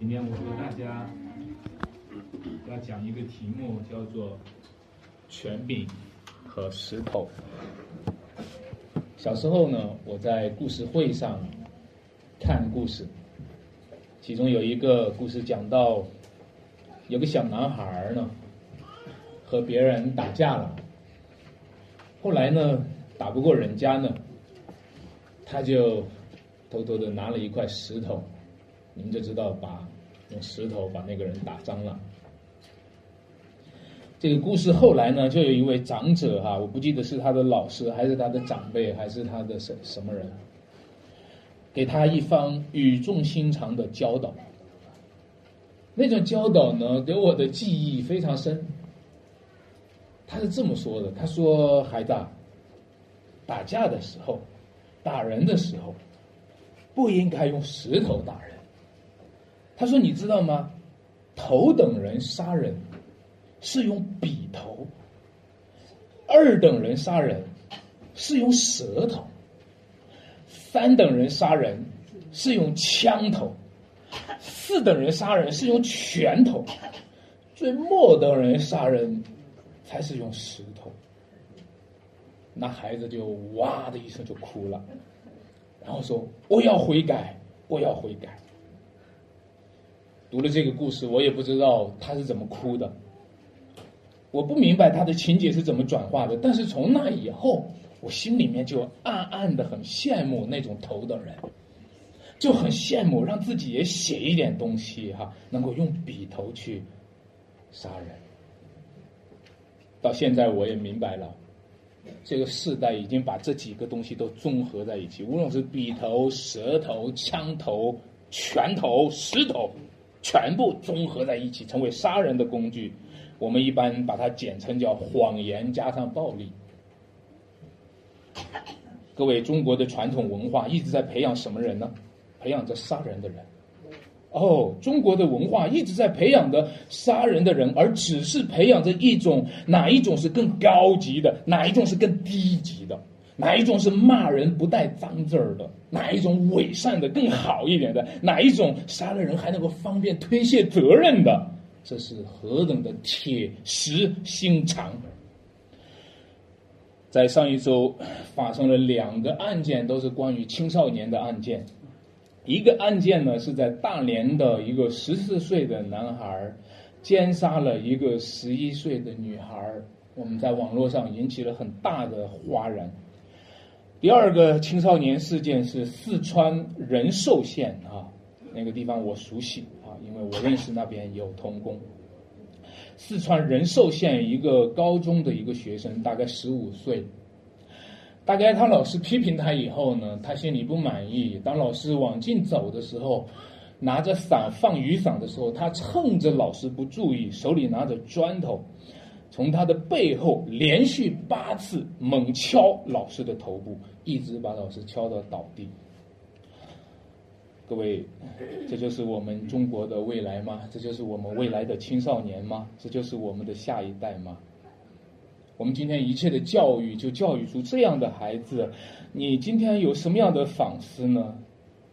今天我和大家要讲一个题目，叫做“权柄和石头”。小时候呢，我在故事会上看故事，其中有一个故事讲到，有个小男孩呢和别人打架了，后来呢打不过人家呢，他就偷偷的拿了一块石头。你们就知道，把用石头把那个人打伤了。这个故事后来呢，就有一位长者哈，我不记得是他的老师，还是他的长辈，还是他的什什么人，给他一方语重心长的教导。那种教导呢，给我的记忆非常深。他是这么说的：“他说，孩子，打架的时候，打人的时候，不应该用石头打人。”他说：“你知道吗？头等人杀人是用笔头，二等人杀人是用舌头，三等人杀人是用枪头，四等人杀人是用拳头，最末等人杀人才是用石头。”那孩子就哇的一声就哭了，然后说：“我要悔改，我要悔改。”读了这个故事，我也不知道他是怎么哭的，我不明白他的情节是怎么转化的。但是从那以后，我心里面就暗暗的很羡慕那种头的人，就很羡慕让自己也写一点东西哈，能够用笔头去杀人。到现在我也明白了，这个世代已经把这几个东西都综合在一起，无论是笔头、舌头、枪头、拳头、石头。全部综合在一起，成为杀人的工具。我们一般把它简称叫谎言加上暴力。各位，中国的传统文化一直在培养什么人呢？培养着杀人的人。哦，中国的文化一直在培养着杀人的人，而只是培养着一种哪一种是更高级的，哪一种是更低级的。哪一种是骂人不带脏字儿的？哪一种伪善的更好一点的？哪一种杀了人还能够方便推卸责任的？这是何等的铁石心肠！在上一周发生了两个案件，都是关于青少年的案件。一个案件呢，是在大连的一个十四岁的男孩奸杀了一个十一岁的女孩，我们在网络上引起了很大的哗然。第二个青少年事件是四川仁寿县啊，那个地方我熟悉啊，因为我认识那边有童工。四川仁寿县一个高中的一个学生，大概十五岁，大概他老师批评他以后呢，他心里不满意。当老师往进走的时候，拿着伞放雨伞的时候，他趁着老师不注意，手里拿着砖头。从他的背后连续八次猛敲老师的头部，一直把老师敲到倒地。各位，这就是我们中国的未来吗？这就是我们未来的青少年吗？这就是我们的下一代吗？我们今天一切的教育就教育出这样的孩子，你今天有什么样的反思呢？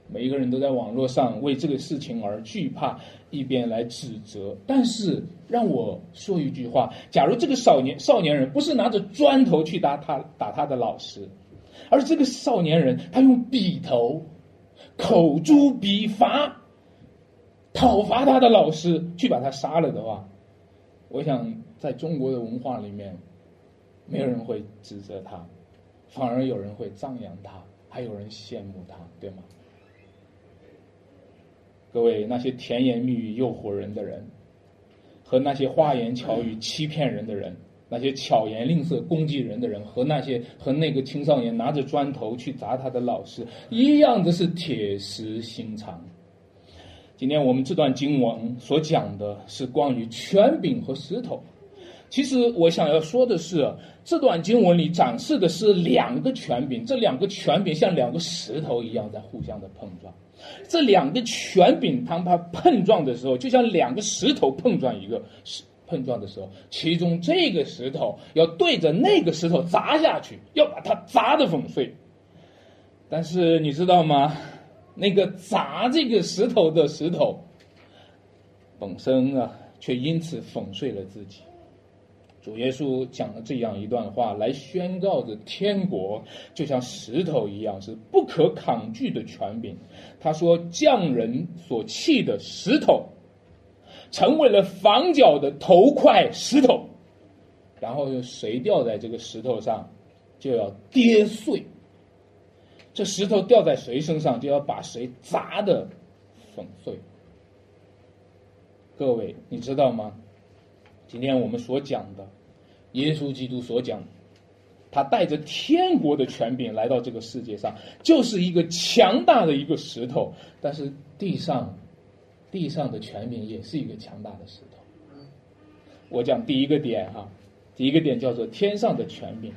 每一个人都在网络上为这个事情而惧怕，一边来指责。但是让我说一句话：假如这个少年少年人不是拿着砖头去打他打他的老师，而这个少年人他用笔头口诛笔伐讨伐他的老师，去把他杀了的话，我想在中国的文化里面，没有人会指责他，反而有人会赞扬他，还有人羡慕他，对吗？各位，那些甜言蜜语诱惑人的人，和那些花言巧语欺骗人的人，那些巧言令色攻击人的人，和那些和那个青少年拿着砖头去砸他的老师一样的是铁石心肠。今天我们这段经文所讲的是关于权柄和石头。其实我想要说的是，这段经文里展示的是两个权柄，这两个权柄像两个石头一样在互相的碰撞。这两个权柄当它碰撞的时候，就像两个石头碰撞一个石碰撞的时候，其中这个石头要对着那个石头砸下去，要把它砸得粉碎。但是你知道吗？那个砸这个石头的石头，本身啊，却因此粉碎了自己。主耶稣讲了这样一段话，来宣告着天国就像石头一样，是不可抗拒的权柄。他说：“匠人所弃的石头，成为了房角的头块石头，然后谁掉在这个石头上，就要跌碎。这石头掉在谁身上，就要把谁砸的粉碎。”各位，你知道吗？今天我们所讲的，耶稣基督所讲，他带着天国的权柄来到这个世界上，就是一个强大的一个石头。但是地上，地上的权柄也是一个强大的石头。我讲第一个点哈，第一个点叫做天上的权柄。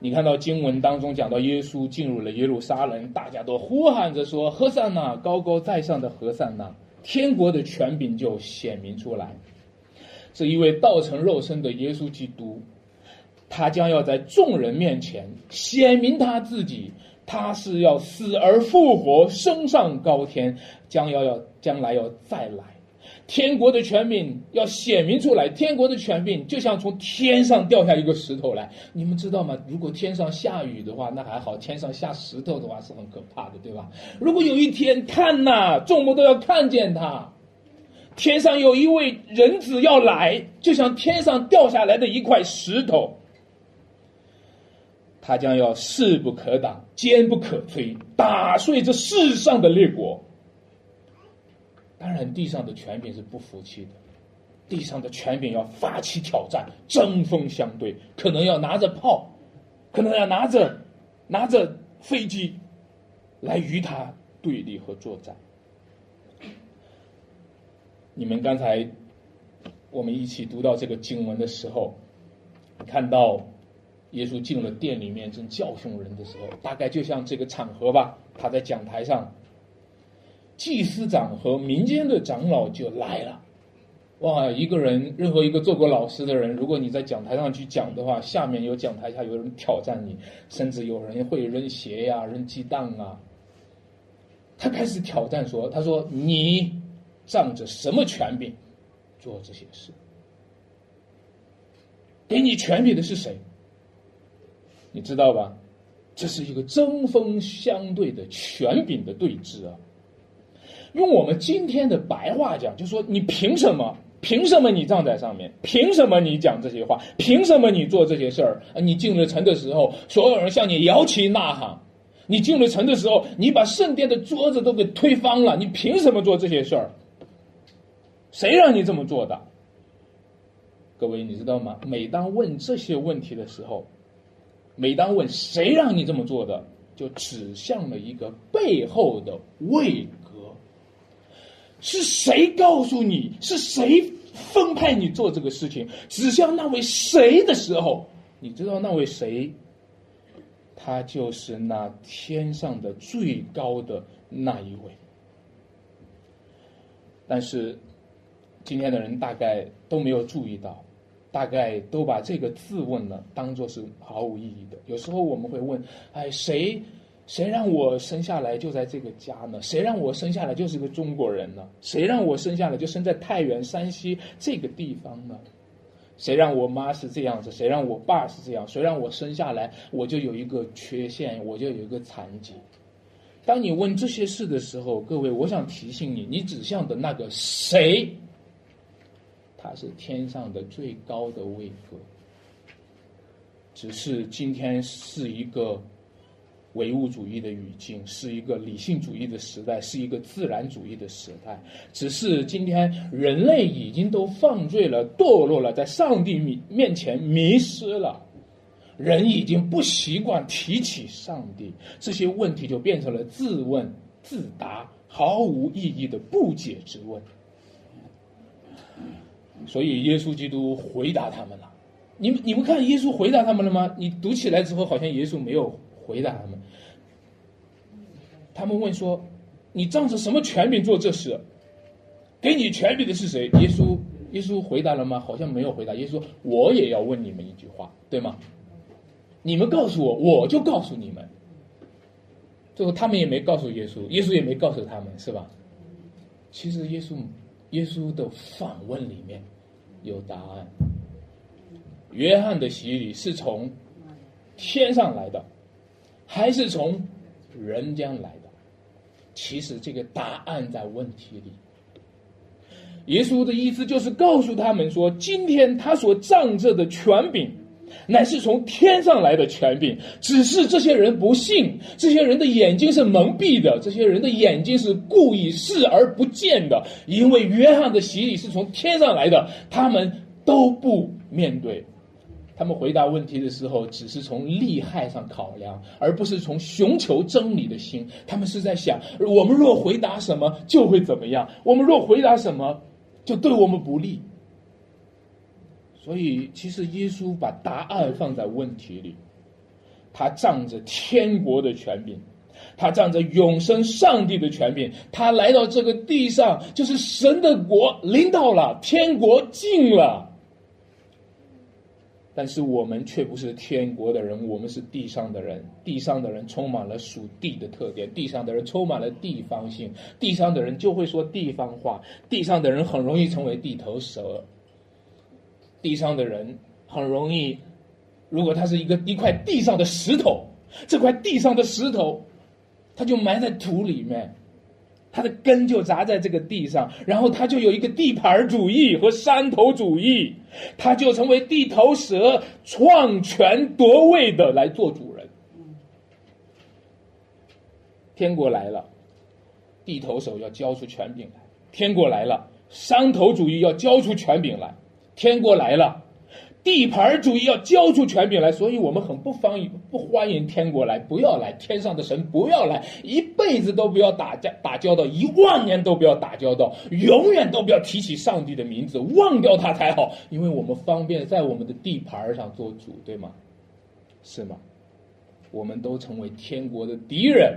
你看到经文当中讲到耶稣进入了耶路撒冷，大家都呼喊着说：“何善呐，高高在上的何善呐！”天国的权柄就显明出来。是一位道成肉身的耶稣基督，他将要在众人面前显明他自己，他是要死而复活，升上高天，将要要将来要再来。天国的权柄要显明出来，天国的权柄就像从天上掉下一个石头来。你们知道吗？如果天上下雨的话，那还好；天上下石头的话是很可怕的，对吧？如果有一天看呐，众目都要看见他，天上有一位人子要来，就像天上掉下来的一块石头，他将要势不可挡，坚不可摧，打碎这世上的列国。当然，地上的权柄是不服气的，地上的权柄要发起挑战，针锋相对，可能要拿着炮，可能要拿着拿着飞机来与他对立和作战。你们刚才我们一起读到这个经文的时候，看到耶稣进了殿里面正教训人的时候，大概就像这个场合吧，他在讲台上。祭司长和民间的长老就来了，哇！一个人，任何一个做过老师的人，如果你在讲台上去讲的话，下面有讲台下有人挑战你，甚至有人会扔鞋呀、扔鸡蛋啊。他开始挑战说：“他说你仗着什么权柄做这些事？给你权柄的是谁？你知道吧？这是一个针锋相对的权柄的对峙啊！”用我们今天的白话讲，就说你凭什么？凭什么你站在上面？凭什么你讲这些话？凭什么你做这些事儿？你进了城的时候，所有人向你摇旗呐喊；你进了城的时候，你把圣殿的桌子都给推翻了。你凭什么做这些事儿？谁让你这么做的？各位，你知道吗？每当问这些问题的时候，每当问谁让你这么做的，就指向了一个背后的位格。是谁告诉你？是谁分派你做这个事情？指向那位谁的时候，你知道那位谁？他就是那天上的最高的那一位。但是，今天的人大概都没有注意到，大概都把这个自问呢当做是毫无意义的。有时候我们会问：哎，谁？谁让我生下来就在这个家呢？谁让我生下来就是个中国人呢？谁让我生下来就生在太原山西这个地方呢？谁让我妈是这样子？谁让我爸是这样？谁让我生下来我就有一个缺陷，我就有一个残疾？当你问这些事的时候，各位，我想提醒你，你指向的那个谁，他是天上的最高的位格，只是今天是一个。唯物主义的语境是一个理性主义的时代，是一个自然主义的时代。只是今天人类已经都犯罪了、堕落了，在上帝面面前迷失了，人已经不习惯提起上帝，这些问题就变成了自问自答、毫无意义的不解之问。所以耶稣基督回答他们了。你们你们看耶稣回答他们了吗？你读起来之后，好像耶稣没有。回答他们，他们问说：“你仗着什么权柄做这事？给你权柄的是谁？”耶稣，耶稣回答了吗？好像没有回答。耶稣说：“我也要问你们一句话，对吗？你们告诉我，我就告诉你们。”最后他们也没告诉耶稣，耶稣也没告诉他们，是吧？其实耶稣耶稣的访问里面有答案。约翰的洗礼是从天上来的，还是从人间来的？其实这个答案在问题里。耶稣的意思就是告诉他们说，今天他所仗着的权柄，乃是从天上来的权柄。只是这些人不信，这些人的眼睛是蒙蔽的，这些人的眼睛是故意视而不见的。因为约翰的洗礼是从天上来的，他们都不面对。他们回答问题的时候，只是从利害上考量，而不是从寻求真理的心。他们是在想：我们若回答什么，就会怎么样；我们若回答什么，就对我们不利。所以，其实耶稣把答案放在问题里。他仗着天国的权柄，他仗着永生上帝的权柄，他来到这个地上，就是神的国临到了，天国近了。但是我们却不是天国的人，我们是地上的人。地上的人充满了属地的特点，地上的人充满了地方性，地上的人就会说地方话，地上的人很容易成为地头蛇。地上的人很容易，如果他是一个一块地上的石头，这块地上的石头，他就埋在土里面。他的根就扎在这个地上，然后他就有一个地盘主义和山头主义，他就成为地头蛇，创权夺位的来做主人。天国来了，地头手要交出权柄来；天国来了，山头主义要交出权柄来；天国来了。地盘主义要交出权柄来，所以我们很不欢迎不欢迎天国来，不要来，天上的神不要来，一辈子都不要打交打交道，一万年都不要打交道，永远都不要提起上帝的名字，忘掉他才好，因为我们方便在我们的地盘上做主，对吗？是吗？我们都成为天国的敌人。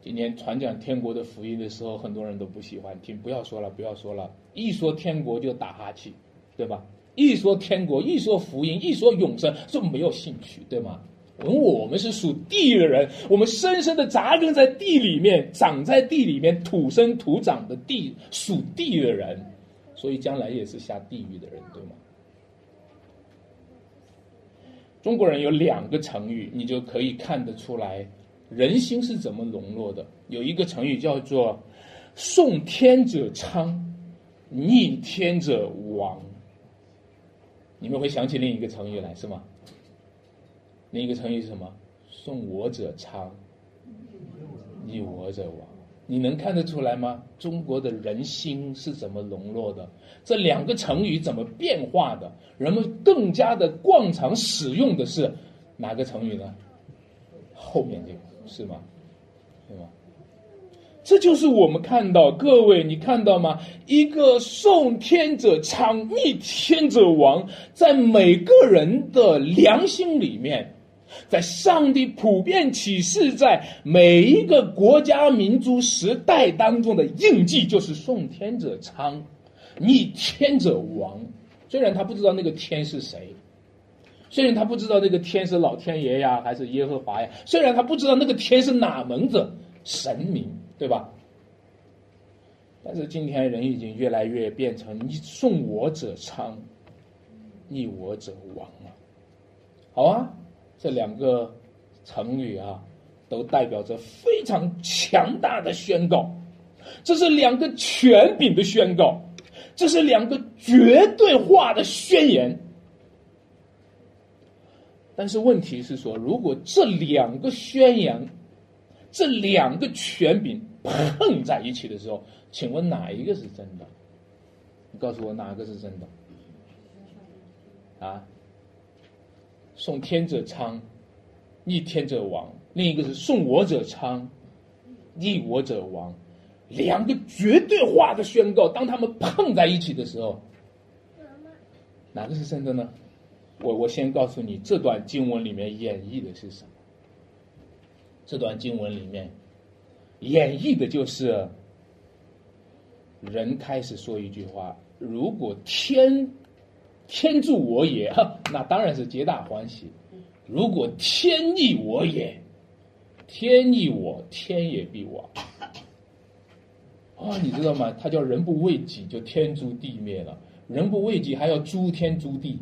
今天传讲天国的福音的时候，很多人都不喜欢听，不要说了，不要说了，一说天国就打哈欠，对吧？一说天国，一说福音，一说永生，就没有兴趣，对吗？我们是属地的人，我们深深的扎根在地里面，长在地里面，土生土长的地，属地的人，所以将来也是下地狱的人，对吗？中国人有两个成语，你就可以看得出来人心是怎么沦落的。有一个成语叫做“顺天者昌，逆天者亡”。你们会想起另一个成语来是吗？另一个成语是什么？顺我者昌，逆我者亡。你能看得出来吗？中国的人心是怎么沦落的？这两个成语怎么变化的？人们更加的惯常使用的是哪个成语呢？后面这个是吗？对吗？这就是我们看到，各位，你看到吗？一个顺天者昌，逆天者亡，在每个人的良心里面，在上帝普遍启示在每一个国家民族时代当中的印记，就是顺天者昌，逆天者亡。虽然他不知道那个天是谁，虽然他不知道那个天是老天爷呀，还是耶和华呀，虽然他不知道那个天是哪门子神明。对吧？但是今天人已经越来越变成你顺我者昌，逆我者亡了。好啊，这两个成语啊，都代表着非常强大的宣告。这是两个权柄的宣告，这是两个绝对化的宣言。但是问题是说，如果这两个宣言，这两个权柄。碰在一起的时候，请问哪一个是真的？你告诉我哪个是真的？啊？送天者昌，逆天者亡。另一个是送我者昌，逆我者亡。两个绝对化的宣告，当他们碰在一起的时候，哪个是真的呢？我我先告诉你，这段经文里面演绎的是什么？这段经文里面。演绎的就是人开始说一句话：“如果天天助我也，那当然是皆大欢喜；如果天逆我也，天逆我，天也必亡。”啊，你知道吗？他叫人不为己，就天诛地灭了；人不为己，还要诛天诛地。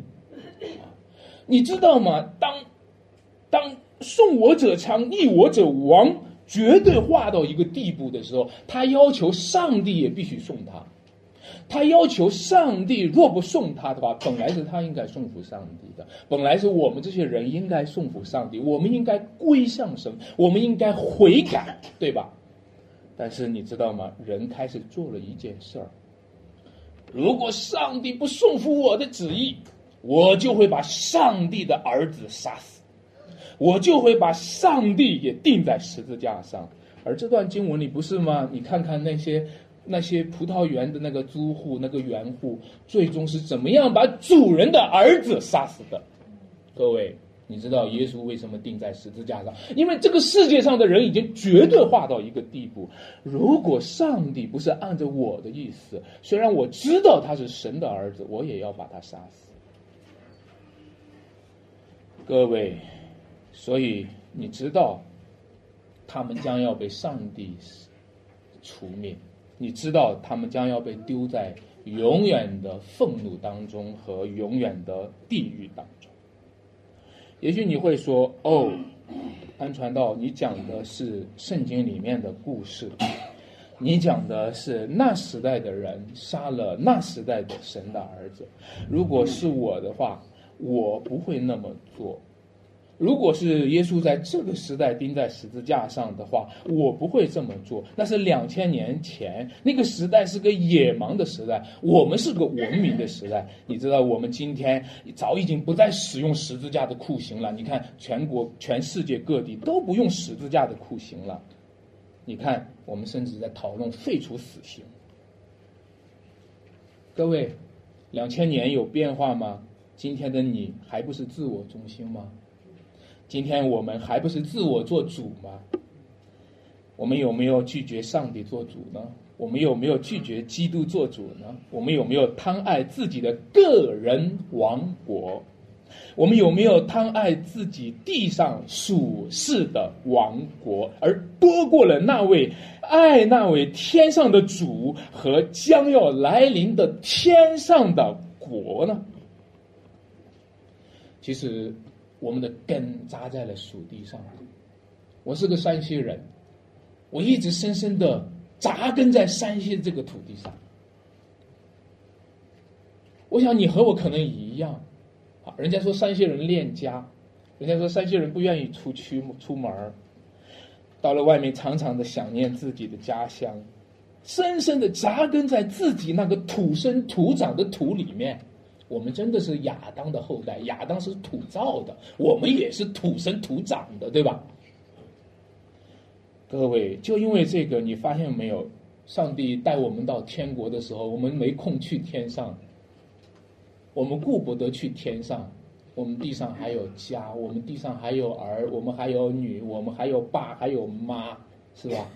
你知道吗？当当送我者昌，逆我者亡，绝对化到一个地步的时候，他要求上帝也必须送他。他要求上帝若不送他的话，本来是他应该送服上帝的，本来是我们这些人应该送服上帝，我们应该归向神，我们应该悔改，对吧？但是你知道吗？人开始做了一件事儿：如果上帝不送服我的旨意，我就会把上帝的儿子杀死，我就会把上帝也钉在十字架上。而这段经文里不是吗？你看看那些。那些葡萄园的那个租户、那个园户，最终是怎么样把主人的儿子杀死的？各位，你知道耶稣为什么钉在十字架上？因为这个世界上的人已经绝对化到一个地步，如果上帝不是按照我的意思，虽然我知道他是神的儿子，我也要把他杀死。各位，所以你知道，他们将要被上帝除灭。你知道他们将要被丢在永远的愤怒当中和永远的地狱当中。也许你会说：“哦，安传道，你讲的是圣经里面的故事，你讲的是那时代的人杀了那时代的神的儿子。如果是我的话，我不会那么做。”如果是耶稣在这个时代钉在十字架上的话，我不会这么做。那是两千年前，那个时代是个野蛮的时代，我们是个文明的时代。你知道，我们今天早已经不再使用十字架的酷刑了。你看，全国、全世界各地都不用十字架的酷刑了。你看，我们甚至在讨论废除死刑。各位，两千年有变化吗？今天的你还不是自我中心吗？今天我们还不是自我做主吗？我们有没有拒绝上帝做主呢？我们有没有拒绝基督做主呢？我们有没有贪爱自己的个人王国？我们有没有贪爱自己地上属世的王国，而多过了那位爱那位天上的主和将要来临的天上的国呢？其实。我们的根扎在了属地上。我是个山西人，我一直深深的扎根在山西这个土地上。我想你和我可能一样，啊，人家说山西人恋家，人家说山西人不愿意出去出门到了外面常常的想念自己的家乡，深深的扎根在自己那个土生土长的土里面。我们真的是亚当的后代，亚当是土造的，我们也是土生土长的，对吧？各位，就因为这个，你发现没有？上帝带我们到天国的时候，我们没空去天上，我们顾不得去天上，我们地上还有家，我们地上还有儿，我们还有女，我们还有爸，还有妈，是吧？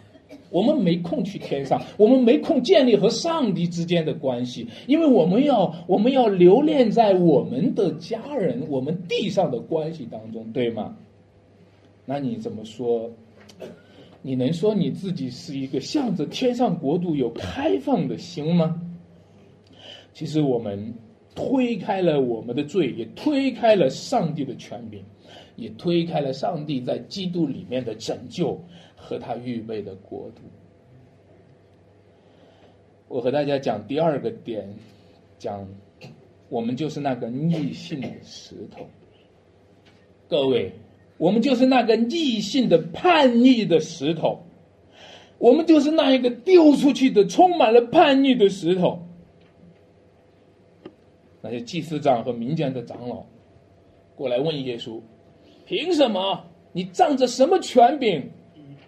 我们没空去天上，我们没空建立和上帝之间的关系，因为我们要我们要留恋在我们的家人、我们地上的关系当中，对吗？那你怎么说？你能说你自己是一个向着天上国度有开放的心吗？其实我们推开了我们的罪，也推开了上帝的权柄，也推开了上帝在基督里面的拯救。和他预备的国度。我和大家讲第二个点，讲我们就是那个逆性的石头。各位，我们就是那个逆性的叛逆的石头，我们就是那一个丢出去的充满了叛逆的石头。那些祭司长和民间的长老过来问耶稣：“凭什么？你仗着什么权柄？”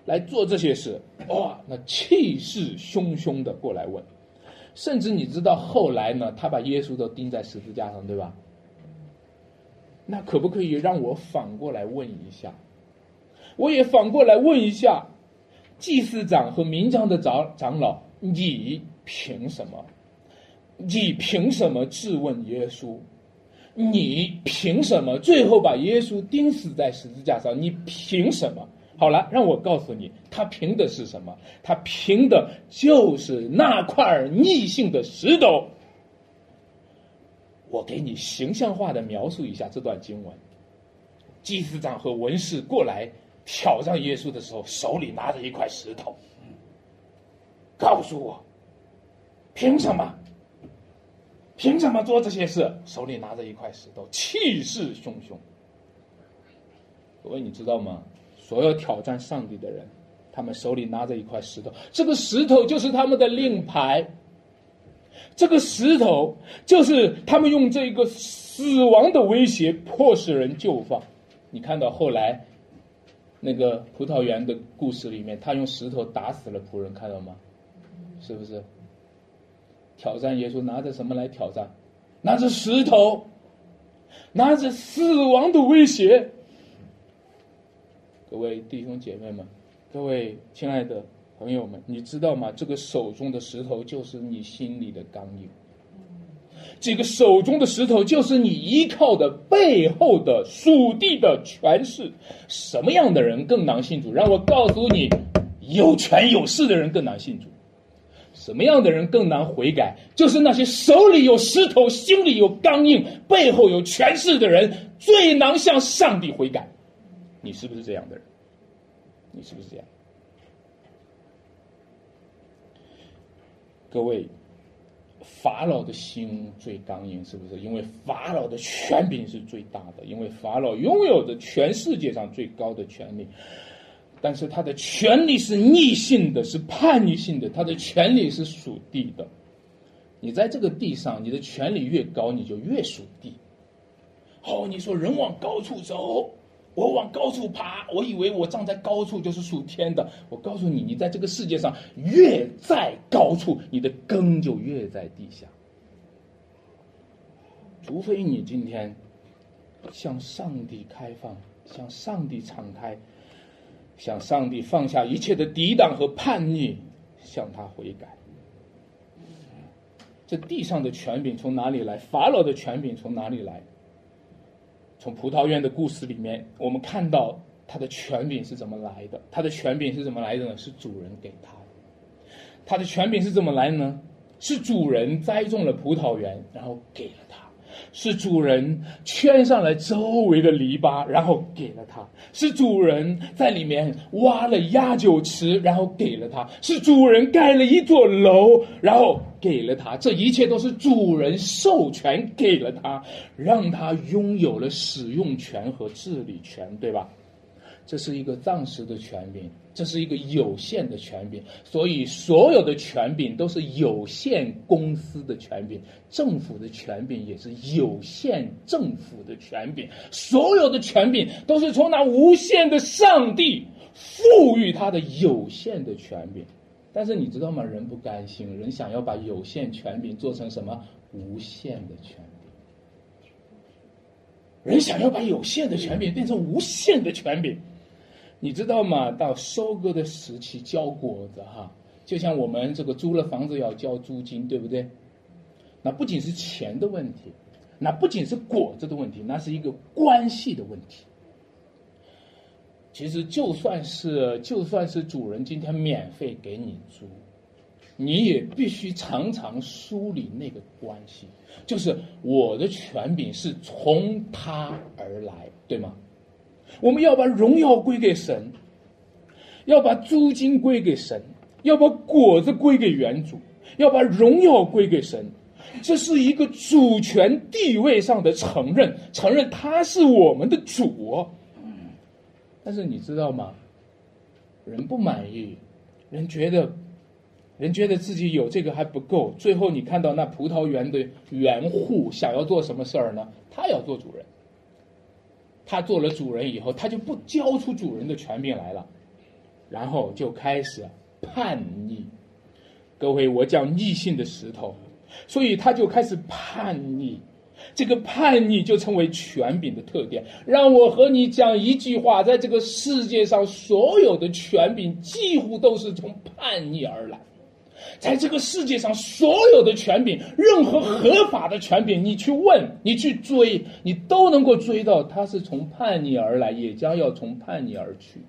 来做这些事，哇，那气势汹汹的过来问，甚至你知道后来呢，他把耶稣都钉在十字架上，对吧？那可不可以让我反过来问一下？我也反过来问一下，祭司长和民间的长长老，你凭什么？你凭什么质问耶稣？你凭什么最后把耶稣钉死在十字架上？你凭什么？好了，让我告诉你，他凭的是什么？他凭的就是那块逆性的石头。我给你形象化的描述一下这段经文：祭司长和文士过来挑战耶稣的时候，手里拿着一块石头。告诉我，凭什么？凭什么做这些事？手里拿着一块石头，气势汹汹。各位，你知道吗？所有挑战上帝的人，他们手里拿着一块石头，这个石头就是他们的令牌。这个石头就是他们用这个死亡的威胁迫使人就范。你看到后来那个葡萄园的故事里面，他用石头打死了仆人，看到吗？是不是？挑战耶稣拿着什么来挑战？拿着石头，拿着死亡的威胁。各位弟兄姐妹们，各位亲爱的朋友们，你知道吗？这个手中的石头就是你心里的刚硬，这个手中的石头就是你依靠的背后的属地的权势。什么样的人更难信主？让我告诉你，有权有势的人更难信主。什么样的人更难悔改？就是那些手里有石头、心里有刚硬、背后有权势的人，最难向上帝悔改。你是不是这样的人？你是不是这样？各位，法老的心最刚硬，是不是？因为法老的权柄是最大的，因为法老拥有着全世界上最高的权利，但是他的权利是逆性的，是叛逆性的，他的权利是属地的。你在这个地上，你的权力越高，你就越属地。哦，你说人往高处走。我往高处爬，我以为我站在高处就是属天的。我告诉你，你在这个世界上越在高处，你的根就越在地下。除非你今天向上帝开放，向上帝敞开，向上帝放下一切的抵挡和叛逆，向他悔改。这地上的权柄从哪里来？法老的权柄从哪里来？从葡萄园的故事里面，我们看到他的权柄是怎么来的？他的权柄是怎么来的呢？是主人给他的。他的权柄是怎么来的呢？是主人栽种了葡萄园，然后给了他。是主人圈上了周围的篱笆，然后给了他；是主人在里面挖了压酒池，然后给了他；是主人盖了一座楼，然后给了他。这一切都是主人授权给了他，让他拥有了使用权和治理权，对吧？这是一个暂时的权柄，这是一个有限的权柄，所以所有的权柄都是有限公司的权柄，政府的权柄也是有限政府的权柄，所有的权柄都是从那无限的上帝赋予他的有限的权柄。但是你知道吗？人不甘心，人想要把有限权柄做成什么无限的权柄，人想要把有限的权柄变成无限的权柄。你知道吗？到收割的时期交果子哈，就像我们这个租了房子要交租金，对不对？那不仅是钱的问题，那不仅是果子的问题，那是一个关系的问题。其实就算是就算是主人今天免费给你租，你也必须常常梳理那个关系，就是我的权柄是从他而来，对吗？我们要把荣耀归给神，要把租金归给神，要把果子归给原主，要把荣耀归给神。这是一个主权地位上的承认，承认他是我们的主。但是你知道吗？人不满意，人觉得，人觉得自己有这个还不够。最后你看到那葡萄园的园户想要做什么事儿呢？他要做主人。他做了主人以后，他就不交出主人的权柄来了，然后就开始叛逆。各位，我讲逆性的石头，所以他就开始叛逆。这个叛逆就成为权柄的特点。让我和你讲一句话：在这个世界上，所有的权柄几乎都是从叛逆而来。在这个世界上，所有的权柄，任何合法的权柄，你去问，你去追，你都能够追到，他是从叛逆而来，也将要从叛逆而去。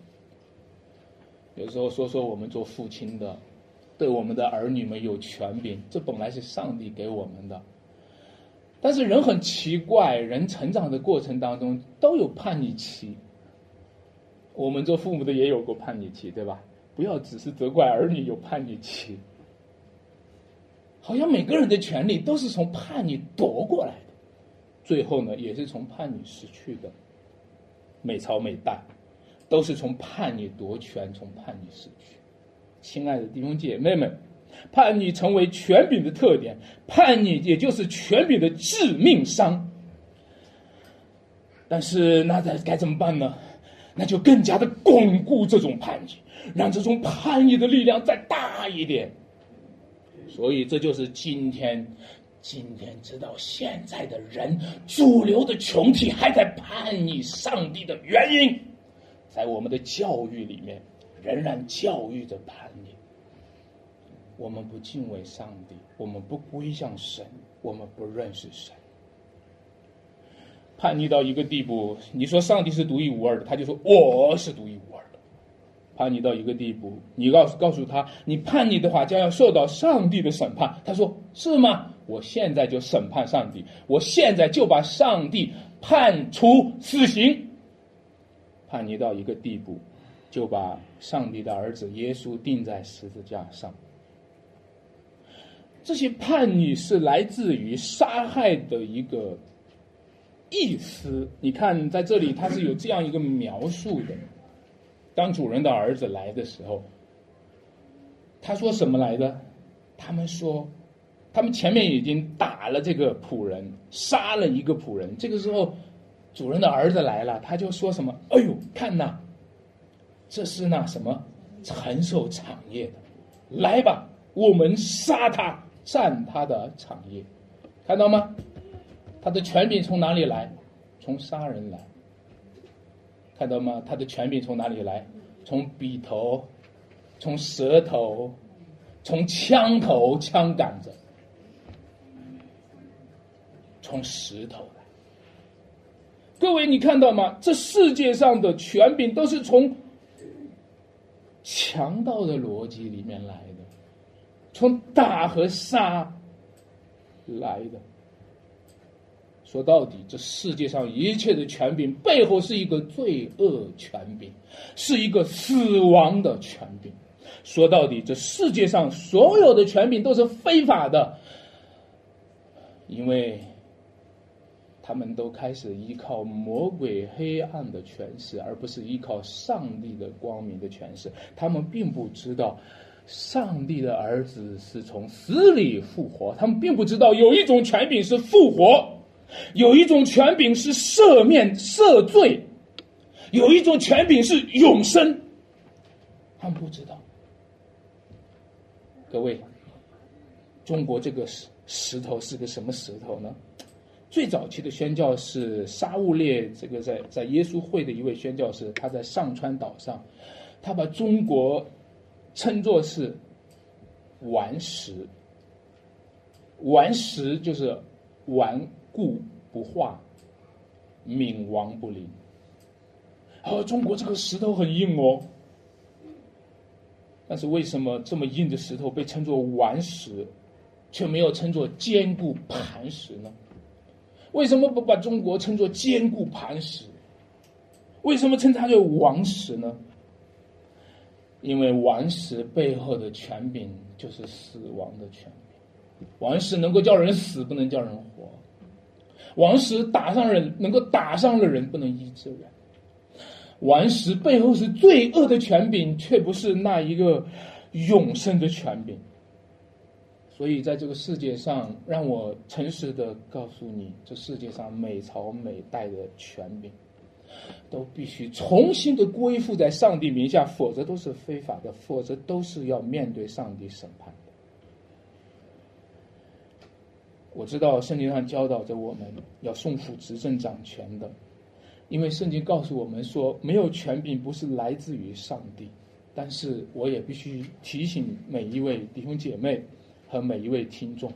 有时候说说我们做父亲的，对我们的儿女们有权柄，这本来是上帝给我们的。但是人很奇怪，人成长的过程当中都有叛逆期。我们做父母的也有过叛逆期，对吧？不要只是责怪儿女有叛逆期，好像每个人的权利都是从叛逆夺过来的，最后呢，也是从叛逆失去的。每朝每代。都是从叛逆夺权，从叛逆失去。亲爱的弟兄姐妹们，叛逆成为权柄的特点，叛逆也就是权柄的致命伤。但是那该该怎么办呢？那就更加的巩固这种叛逆，让这种叛逆的力量再大一点。所以这就是今天，今天直到现在的人主流的群体还在叛逆上帝的原因。在我们的教育里面，仍然教育着叛逆。我们不敬畏上帝，我们不归向神，我们不认识神。叛逆到一个地步，你说上帝是独一无二的，他就说我是独一无二的。叛逆到一个地步，你告诉告诉他，你叛逆的话将要受到上帝的审判。他说是吗？我现在就审判上帝，我现在就把上帝判处死刑。叛逆到一个地步，就把上帝的儿子耶稣钉在十字架上。这些叛逆是来自于杀害的一个意思。你看，在这里他是有这样一个描述的：当主人的儿子来的时候，他说什么来的？他们说，他们前面已经打了这个仆人，杀了一个仆人。这个时候。主人的儿子来了，他就说什么：“哎呦，看呐，这是那什么承受产业的，来吧，我们杀他，占他的产业，看到吗？他的权柄从哪里来？从杀人来，看到吗？他的权柄从哪里来？从笔头，从舌头，从枪头，枪杆子，从石头。”各位，你看到吗？这世界上的权柄都是从强盗的逻辑里面来的，从打和杀来的。说到底，这世界上一切的权柄背后是一个罪恶权柄，是一个死亡的权柄。说到底，这世界上所有的权柄都是非法的，因为。他们都开始依靠魔鬼黑暗的权势，而不是依靠上帝的光明的权势。他们并不知道，上帝的儿子是从死里复活。他们并不知道有一种权柄是复活，有一种权柄是赦免赦罪，有一种权柄是永生。他们不知道。各位，中国这个石石头是个什么石头呢？最早期的宣教是沙悟烈，这个在在耶稣会的一位宣教士，他在上川岛上，他把中国称作是顽石，顽石就是顽固不化，冥顽不灵。啊，中国这个石头很硬哦，但是为什么这么硬的石头被称作顽石，却没有称作坚固磐石呢？为什么不把中国称作坚固磐石？为什么称它为王石呢？因为王石背后的权柄就是死亡的权柄。王石能够叫人死，不能叫人活。王石打上人，能够打伤了人，不能医治人。王石背后是罪恶的权柄，却不是那一个永生的权柄。所以，在这个世界上，让我诚实的告诉你，这世界上每朝每代的权柄，都必须重新的归附在上帝名下，否则都是非法的，否则都是要面对上帝审判的。我知道圣经上教导着我们要送福执政掌权的，因为圣经告诉我们说，没有权柄不是来自于上帝。但是，我也必须提醒每一位弟兄姐妹。和每一位听众，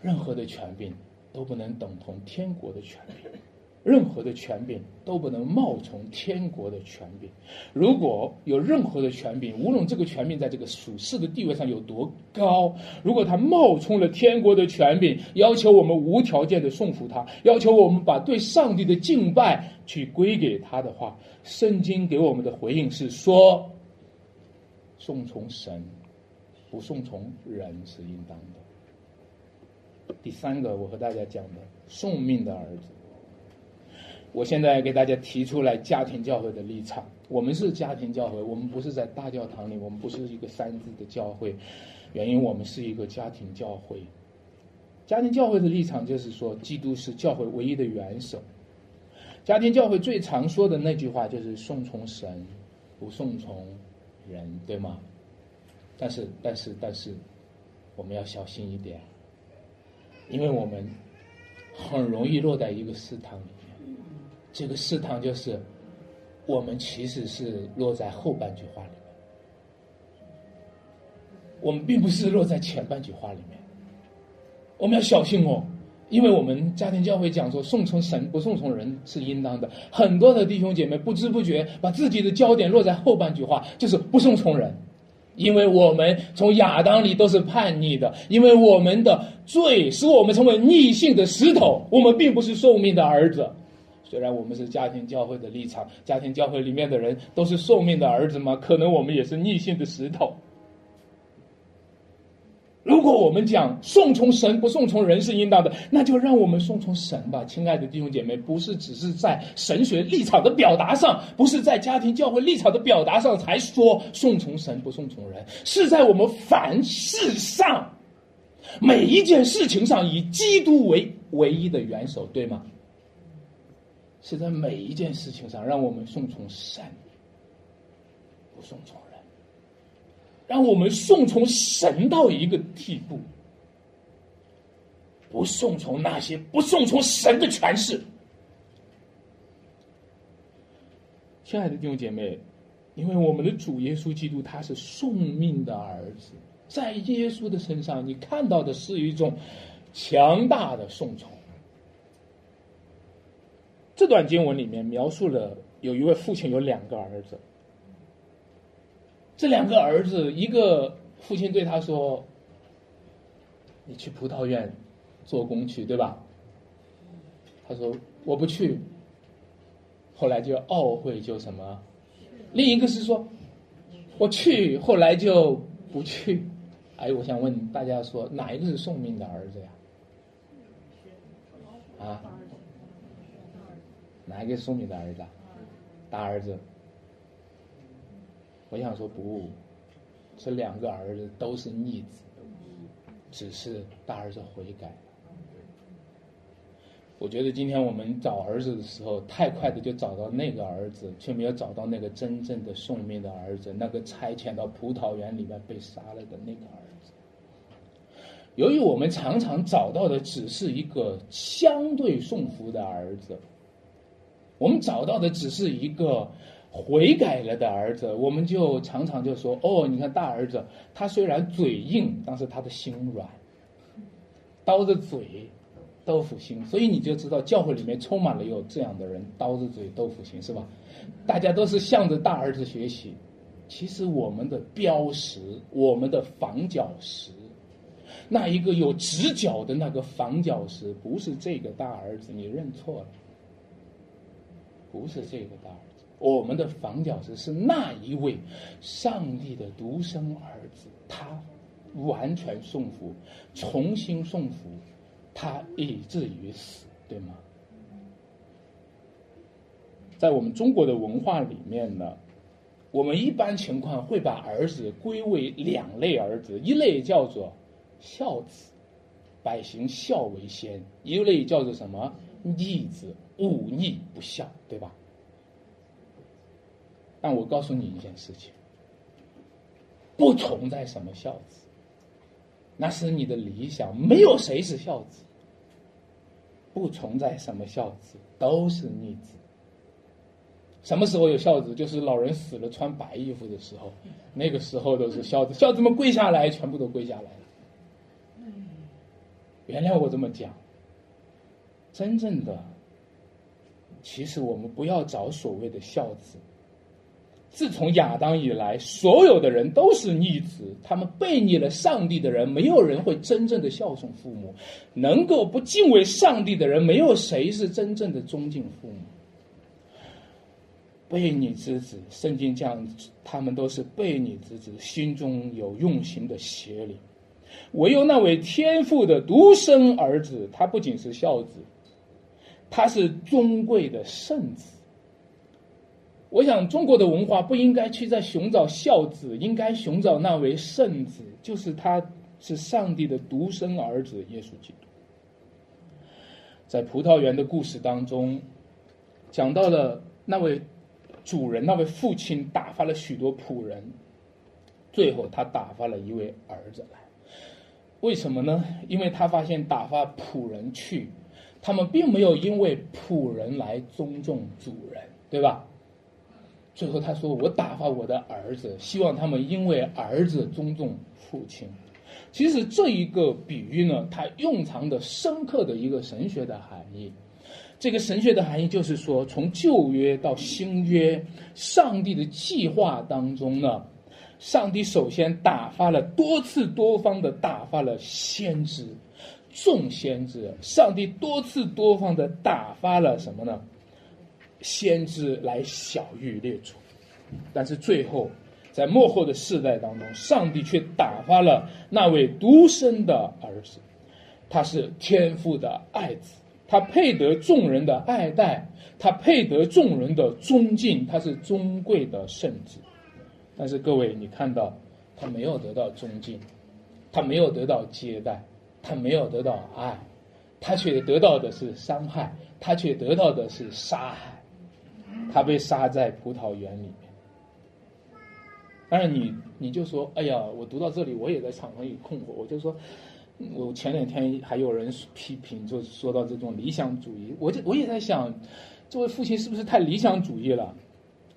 任何的权柄都不能等同天国的权柄。任何的权柄都不能冒充天国的权柄。如果有任何的权柄，无论这个权柄在这个属世的地位上有多高，如果他冒充了天国的权柄，要求我们无条件的送服他，要求我们把对上帝的敬拜去归给他的话，圣经给我们的回应是说：顺从神，不顺从人是应当的。第三个，我和大家讲的送命的儿子。我现在给大家提出来家庭教会的立场。我们是家庭教会，我们不是在大教堂里，我们不是一个三字的教会。原因我们是一个家庭教会。家庭教会的立场就是说，基督是教会唯一的元首。家庭教会最常说的那句话就是“顺从神，不顺从人”，对吗？但是，但是，但是，我们要小心一点，因为我们很容易落在一个试探里。这个试探就是，我们其实是落在后半句话里面，我们并不是落在前半句话里面。我们要小心哦，因为我们家庭教会讲说，顺从神不顺从人是应当的。很多的弟兄姐妹不知不觉把自己的焦点落在后半句话，就是不顺从人，因为我们从亚当里都是叛逆的，因为我们的罪使我们成为逆性的石头，我们并不是受命的儿子。虽然我们是家庭教会的立场，家庭教会里面的人都是寿命的儿子吗？可能我们也是逆性的石头。如果我们讲顺从神不顺从人是应当的，那就让我们顺从神吧，亲爱的弟兄姐妹，不是只是在神学立场的表达上，不是在家庭教会立场的表达上才说顺从神不顺从人，是在我们凡事上，每一件事情上以基督为唯一的元首，对吗？是在每一件事情上，让我们顺从神，不顺从人，让我们顺从神到一个地步，不顺从那些不顺从神的权势。亲爱的弟兄姐妹，因为我们的主耶稣基督他是送命的儿子，在耶稣的身上，你看到的是一种强大的顺从。这段经文里面描述了有一位父亲有两个儿子，这两个儿子，一个父亲对他说：“你去葡萄园做工去，对吧？”他说：“我不去。”后来就懊悔，就什么？另一个是说：“我去。”后来就不去。哎，我想问大家说，哪一个是送命的儿子呀？啊？哪一个送命的儿子？大儿子。我想说不，这两个儿子都是逆子，只是大儿子悔改。我觉得今天我们找儿子的时候，太快的就找到那个儿子，却没有找到那个真正的送命的儿子，那个差遣到葡萄园里面被杀了的那个儿子。由于我们常常找到的只是一个相对送福的儿子。我们找到的只是一个悔改了的儿子，我们就常常就说：“哦，你看大儿子，他虽然嘴硬，但是他的心软。刀子嘴，豆腐心。”所以你就知道教会里面充满了有这样的人，刀子嘴豆腐心，是吧？大家都是向着大儿子学习。其实我们的标识，我们的防角石，那一个有直角的那个防角石，不是这个大儿子，你认错了。不是这个大儿子，我们的房角石是那一位上帝的独生儿子，他完全送福，重新送福，他以至于死，对吗？在我们中国的文化里面呢，我们一般情况会把儿子归为两类儿子，一类叫做孝子，百行孝为先；一类叫做什么逆子。忤逆不孝，对吧？但我告诉你一件事情，不存在什么孝子，那是你的理想，没有谁是孝子。不存在什么孝子，都是逆子。什么时候有孝子？就是老人死了穿白衣服的时候，那个时候都是孝子。孝子们跪下来，全部都跪下来了。原谅我这么讲，真正的。其实我们不要找所谓的孝子。自从亚当以来，所有的人都是逆子，他们背逆了上帝的人，没有人会真正的孝顺父母。能够不敬畏上帝的人，没有谁是真正的尊敬父母。背逆之子，圣经讲他们都是背逆之子，心中有用心的邪灵。唯有那位天父的独生儿子，他不仅是孝子，他是尊贵的圣子。我想，中国的文化不应该去在寻找孝子，应该寻找那位圣子，就是他是上帝的独生儿子耶稣基督。在葡萄园的故事当中，讲到了那位主人，那位父亲打发了许多仆人，最后他打发了一位儿子来。为什么呢？因为他发现打发仆人去，他们并没有因为仆人来尊重主人，对吧？最后他说：“我打发我的儿子，希望他们因为儿子尊重父亲。”其实这一个比喻呢，它蕴藏的深刻的一个神学的含义。这个神学的含义就是说，从旧约到新约，上帝的计划当中呢，上帝首先打发了多次多方的打发了先知，众先知。上帝多次多方的打发了什么呢？先知来小谕列祖，但是最后，在末后的世代当中，上帝却打发了那位独生的儿子，他是天父的爱子，他配得众人的爱戴，他配得众人的尊敬，他是尊贵的圣子。但是各位，你看到他没有得到尊敬，他没有得到接待，他没有得到爱，他却得到的是伤害，他却得到的是杀害。他被杀在葡萄园里面。但是你你就说，哎呀，我读到这里，我也在场上有困惑。我就说，我前两天还有人批评，就说到这种理想主义。我就我也在想，这位父亲是不是太理想主义了？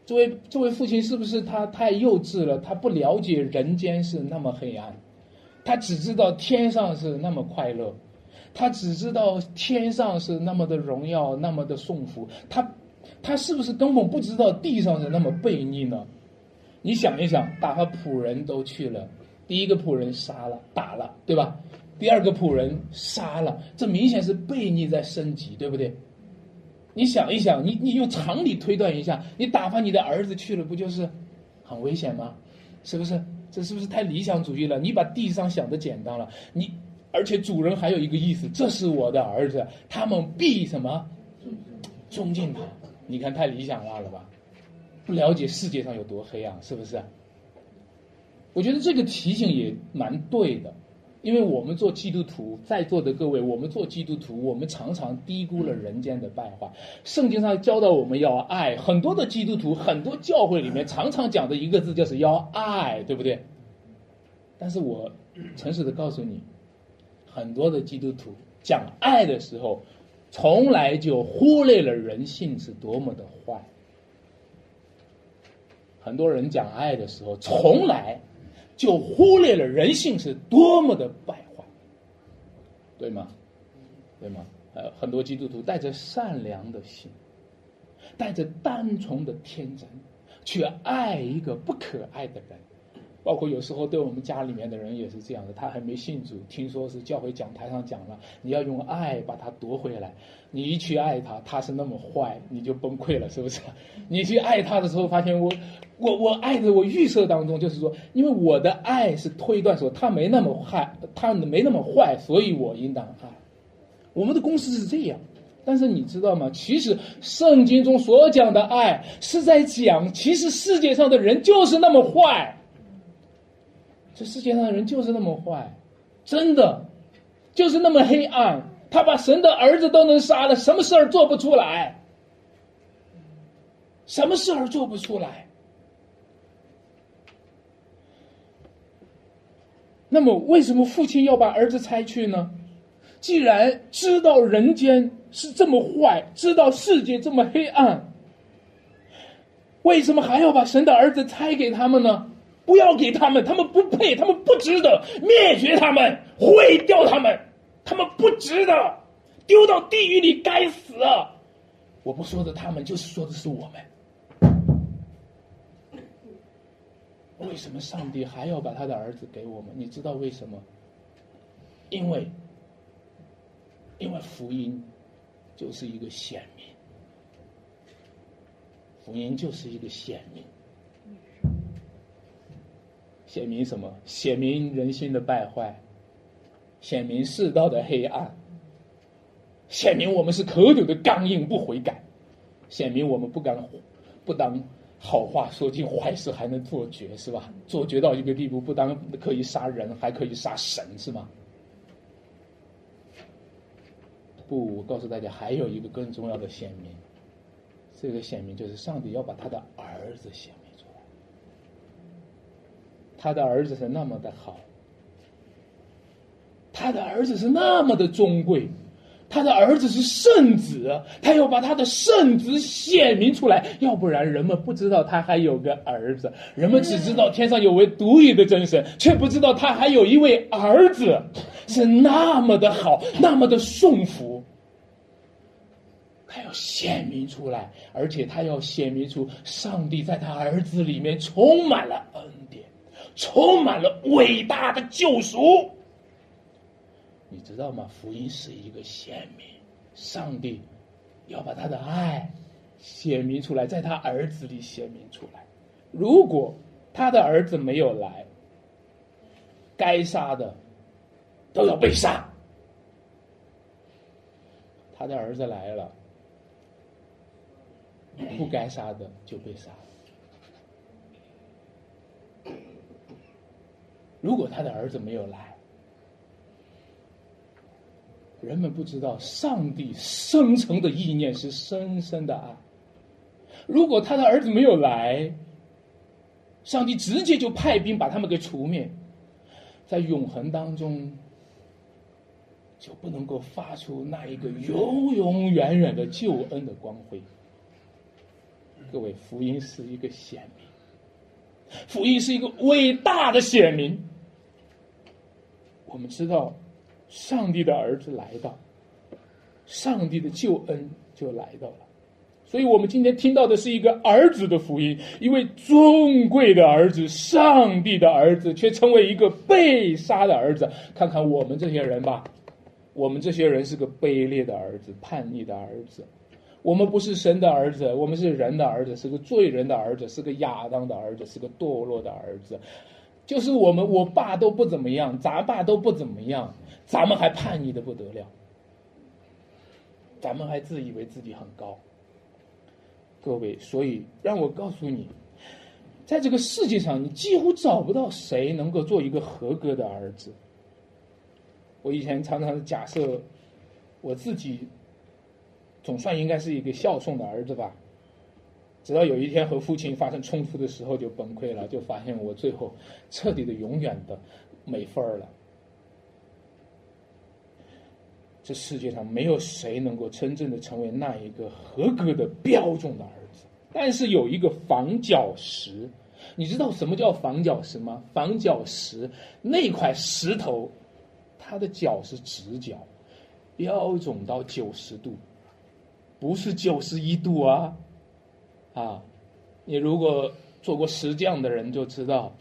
这位这位父亲是不是他太幼稚了？他不了解人间是那么黑暗，他只知道天上是那么快乐，他只知道天上是那么的荣耀，那么的颂福。他。他是不是根本不知道地上是那么悖逆呢？你想一想，打发仆人都去了，第一个仆人杀了打了，对吧？第二个仆人杀了，这明显是悖逆在升级，对不对？你想一想，你你用常理推断一下，你打发你的儿子去了，不就是很危险吗？是不是？这是不是太理想主义了？你把地上想的简单了，你而且主人还有一个意思，这是我的儿子，他们必什么尊敬他。你看太理想化了吧？不了解世界上有多黑暗，是不是？我觉得这个提醒也蛮对的，因为我们做基督徒，在座的各位，我们做基督徒，我们常常低估了人间的败坏。圣经上教导我们要爱，很多的基督徒，很多教会里面常常讲的一个字就是要爱，对不对？但是我诚实的告诉你，很多的基督徒讲爱的时候。从来就忽略了人性是多么的坏。很多人讲爱的时候，从来就忽略了人性是多么的败坏，对吗？对吗？呃，很多基督徒带着善良的心，带着单纯的天真，去爱一个不可爱的人。包括有时候对我们家里面的人也是这样的，他还没信主，听说是教会讲台上讲了，你要用爱把他夺回来。你一去爱他，他是那么坏，你就崩溃了，是不是？你去爱他的时候，发现我，我，我爱的，我预设当中就是说，因为我的爱是推断说他没那么坏，他没那么坏，所以我应当爱。我们的公式是这样，但是你知道吗？其实圣经中所讲的爱是在讲，其实世界上的人就是那么坏。这世界上的人就是那么坏，真的，就是那么黑暗。他把神的儿子都能杀了，什么事儿做不出来？什么事儿做不出来？那么，为什么父亲要把儿子拆去呢？既然知道人间是这么坏，知道世界这么黑暗，为什么还要把神的儿子拆给他们呢？不要给他们，他们不配，他们不值得，灭绝他们，毁掉他们，他们不值得，丢到地狱里该死。我不说的他们，就是说的是我们。为什么上帝还要把他的儿子给我们？你知道为什么？因为，因为福音就是一个显明，福音就是一个显明，显明什么？显明人心的败坏，显明世道的黑暗，显明我们是可久的刚硬不悔改，显明我们不敢不当。好话说尽，坏事还能做绝，是吧？做绝到一个地步，不当可以杀人，还可以杀神，是吗？不，我告诉大家，还有一个更重要的显明，这个显明就是上帝要把他的儿子显明。他的儿子是那么的好，他的儿子是那么的尊贵。他的儿子是圣子，他要把他的圣子显明出来，要不然人们不知道他还有个儿子，人们只知道天上有位独一的真神，却不知道他还有一位儿子，是那么的好，那么的顺服。他要显明出来，而且他要显明出上帝在他儿子里面充满了恩，充满了伟大的救赎。你知道吗？福音是一个显明，上帝要把他的爱显明出来，在他儿子里显明出来。如果他的儿子没有来，该杀的都要被杀；他的儿子来了，不该杀的就被杀了。如果他的儿子没有来，人们不知道，上帝生成的意念是深深的爱。如果他的儿子没有来，上帝直接就派兵把他们给除灭，在永恒当中就不能够发出那一个永永远远的救恩的光辉。各位，福音是一个显明，福音是一个伟大的显明。我们知道。上帝的儿子来到，上帝的救恩就来到了，所以我们今天听到的是一个儿子的福音，一位尊贵的儿子，上帝的儿子，却成为一个被杀的儿子。看看我们这些人吧，我们这些人是个卑劣的儿子，叛逆的儿子。我们不是神的儿子，我们是人的儿子，是个罪人的儿子，是个亚当的儿子，是个堕落的儿子。就是我们，我爸都不怎么样，咱爸都不怎么样。咱们还叛逆的不得了，咱们还自以为自己很高。各位，所以让我告诉你，在这个世界上，你几乎找不到谁能够做一个合格的儿子。我以前常常假设，我自己总算应该是一个孝顺的儿子吧。直到有一天和父亲发生冲突的时候，就崩溃了，就发现我最后彻底的、永远的没份儿了。这世界上没有谁能够真正的成为那一个合格的标准的儿子，但是有一个房角石，你知道什么叫房角石吗？房角石那块石头，它的角是直角，标准到九十度，不是九十一度啊！啊，你如果做过石匠的人就知道，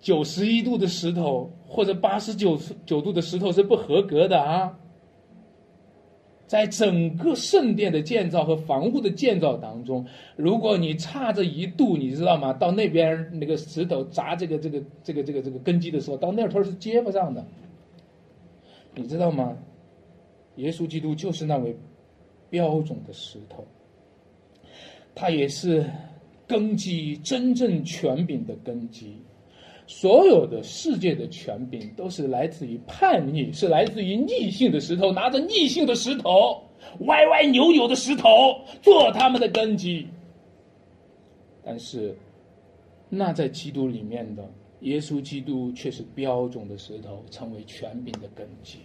九十一度的石头或者八十九九度的石头是不合格的啊。在整个圣殿的建造和房屋的建造当中，如果你差这一度，你知道吗？到那边那个石头砸这个这个这个这个这个根基的时候，到那头是接不上的。你知道吗？耶稣基督就是那位标准的石头，他也是根基真正权柄的根基。所有的世界的权柄都是来自于叛逆，是来自于逆性的石头，拿着逆性的石头，歪歪扭扭的石头做他们的根基。但是，那在基督里面的耶稣基督却是标准的石头，成为权柄的根基。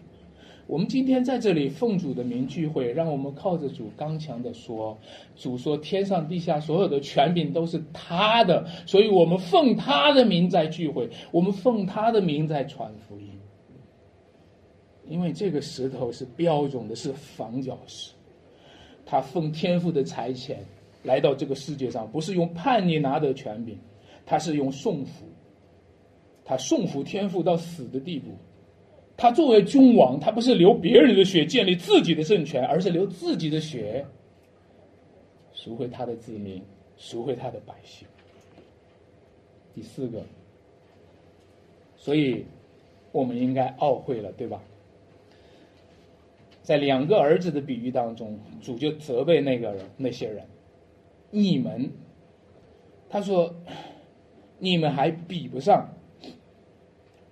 我们今天在这里奉主的名聚会，让我们靠着主刚强的说：“主说天上地下所有的权柄都是他的，所以我们奉他的名在聚会，我们奉他的名在传福音。因为这个石头是标准的，是房角石，他奉天父的差遣来到这个世界上，不是用叛逆拿得权柄，他是用送服。他送服天父到死的地步。他作为君王，他不是流别人的血建立自己的政权，而是流自己的血赎回他的子民，赎回他的百姓。第四个，所以我们应该懊悔了，对吧？在两个儿子的比喻当中，主就责备那个人、那些人，你们，他说，你们还比不上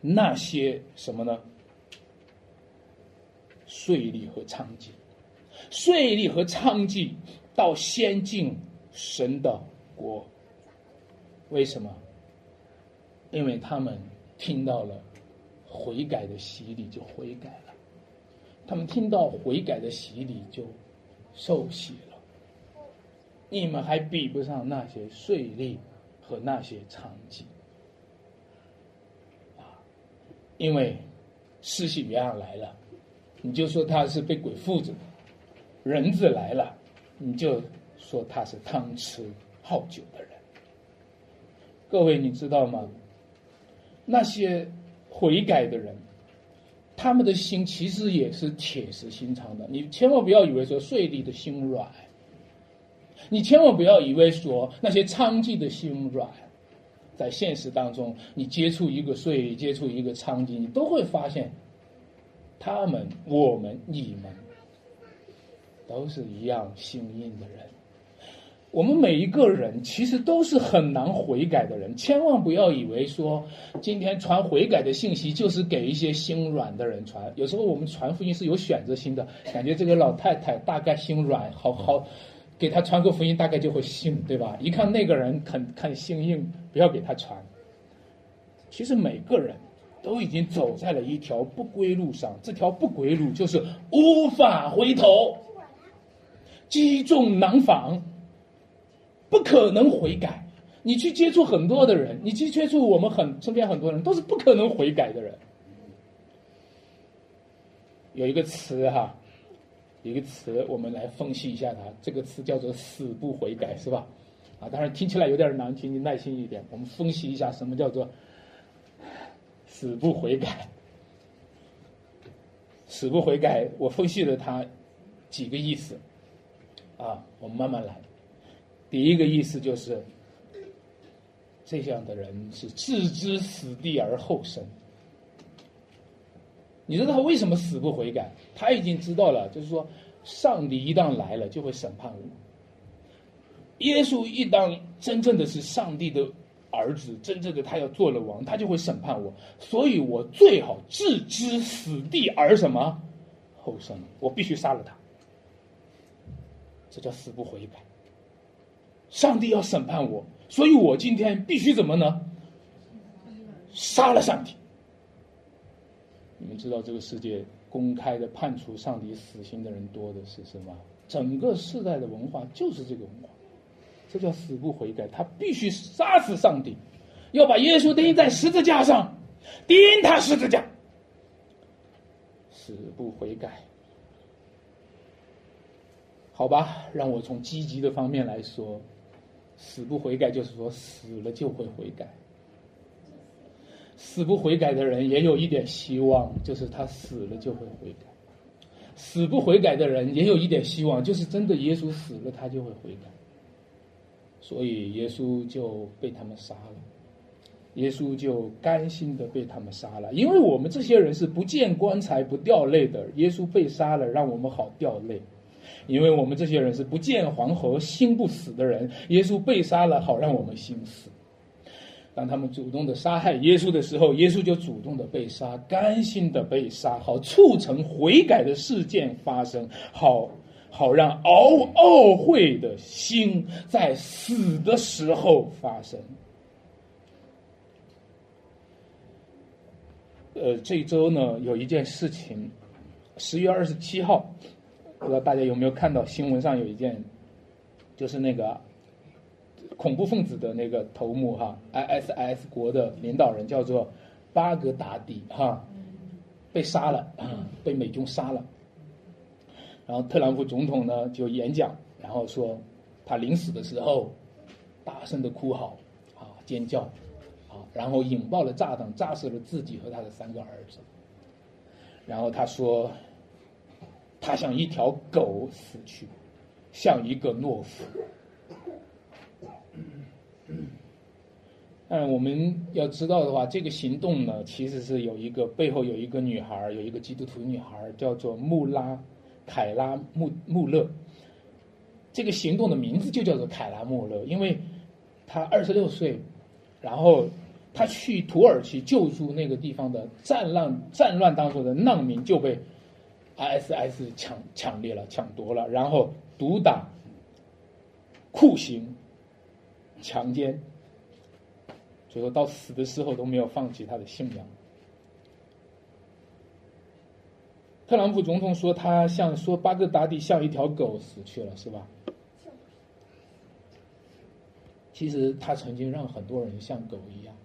那些什么呢？税吏和娼妓，税吏和娼妓到先进神的国，为什么？因为他们听到了悔改的洗礼，就悔改了；他们听到悔改的洗礼，就受洗了。你们还比不上那些税吏和那些娼妓啊！因为施洗约翰来了，你就说他是被鬼附着的；人子来了，你就说他是贪吃好酒的人。各位，你知道吗？那些悔改的人，他们的心其实也是铁石心肠的。你千万不要以为说税吏的心软，你千万不要以为说那些娼妓的心软。在现实当中，你接触一个税，接触一个娼妓，你都会发现，他们、我们、你们，都是一样心硬的人。我们每一个人其实都是很难悔改的人，千万不要以为说今天传悔改的信息就是给一些心软的人传。有时候我们传福音是有选择性的，感觉这个老太太大概心软，好好给她传个福音，大概就会信，对吧？一看那个人肯肯心硬，不要给他传。其实每个人都已经走在了一条不归路上，这条不归路就是无法回头，积重难返。不可能悔改，你去接触很多的人，你去接触我们很身边很多人，都是不可能悔改的人。有一个词哈，有一个词，我们来分析一下它。这个词叫做“死不悔改”，是吧？啊，当然听起来有点难听，你耐心一点。我们分析一下什么叫做“死不悔改”。死不悔改，我分析了他几个意思。啊，我们慢慢来。第一个意思就是，这样的人是置之死地而后生。你知道他为什么死不悔改？他已经知道了，就是说，上帝一旦来了，就会审判我。耶稣一旦真正的是上帝的儿子，真正的他要做了王，他就会审判我。所以我最好置之死地而什么后生？我必须杀了他。这叫死不悔改。上帝要审判我，所以我今天必须怎么呢？杀了上帝。你们知道这个世界公开的判处上帝死刑的人多的是什么？整个世代的文化就是这个文化，这叫死不悔改。他必须杀死上帝，要把耶稣钉在十字架上，钉他十字架，死不悔改。好吧，让我从积极的方面来说。死不悔改，就是说死了就会悔改。死不悔改的人也有一点希望，就是他死了就会悔改。死不悔改的人也有一点希望，就是真的耶稣死了，他就会悔改。所以耶稣就被他们杀了，耶稣就甘心的被他们杀了，因为我们这些人是不见棺材不掉泪的，耶稣被杀了，让我们好掉泪。因为我们这些人是不见黄河心不死的人，耶稣被杀了，好让我们心死。当他们主动的杀害耶稣的时候，耶稣就主动的被杀，甘心的被杀，好促成悔改的事件发生，好好让熬懊悔的心在死的时候发生。呃，这周呢有一件事情，十月二十七号。不知道大家有没有看到新闻上有一件，就是那个恐怖分子的那个头目哈，ISIS 国的领导人叫做巴格达迪哈，被杀了，被美军杀了。然后特朗普总统呢就演讲，然后说他临死的时候大声的哭嚎啊尖叫啊，然后引爆了炸弹，炸死了自己和他的三个儿子。然后他说，他像一条狗死去，像一个懦夫。但我们要知道的话，这个行动呢，其实是有一个背后有一个女孩，有一个基督徒女孩，叫做穆拉凯拉穆穆勒。这个行动的名字就叫做凯拉穆勒，因为他二十六岁，然后他去土耳其救助那个地方的战乱战乱当中的难民，就被 I S S 抢抢掠了、抢夺了，然后毒打、酷刑、强奸。最后到死的时候都没有放弃他的信仰。特朗普总统说他像说巴格达迪像一条狗死去了，是吧？其实他曾经让很多人像狗一样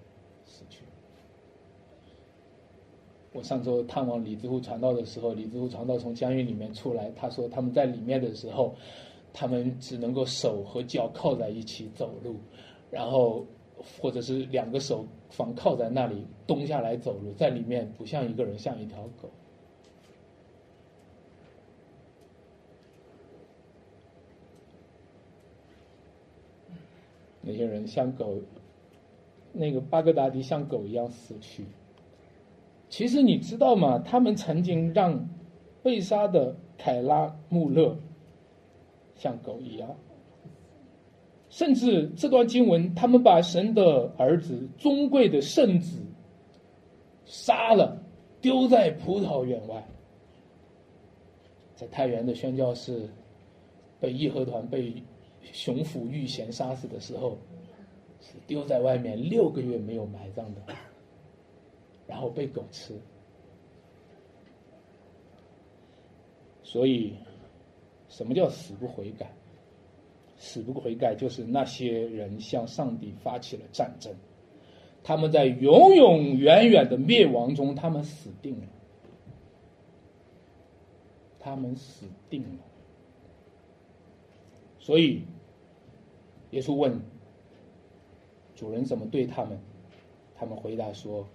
死去。我上周探望李子湖传道的时候，李子湖传道从监狱里面出来，他说他们在里面的时候，他们只能够手和脚靠在一起走路，然后。或者是两个手防靠在那里，蹲下来走路，在里面不像一个人，像一条狗。那些人像狗，那个巴格达迪像狗一样死去。其实你知道吗？他们曾经让被杀的凯拉穆勒像狗一样。甚至这段经文，他们把神的儿子、尊贵的圣子杀了，丢在葡萄园外。在太原的宣教士被义和团被熊府御贤杀死的时候，是丢在外面六个月没有埋葬的，然后被狗吃。所以，什么叫死不悔改？死不悔改，就是那些人向上帝发起了战争，他们在永永远远的灭亡中，他们死定了，他们死定了。所以，耶稣问主人怎么对他们，他们回答说：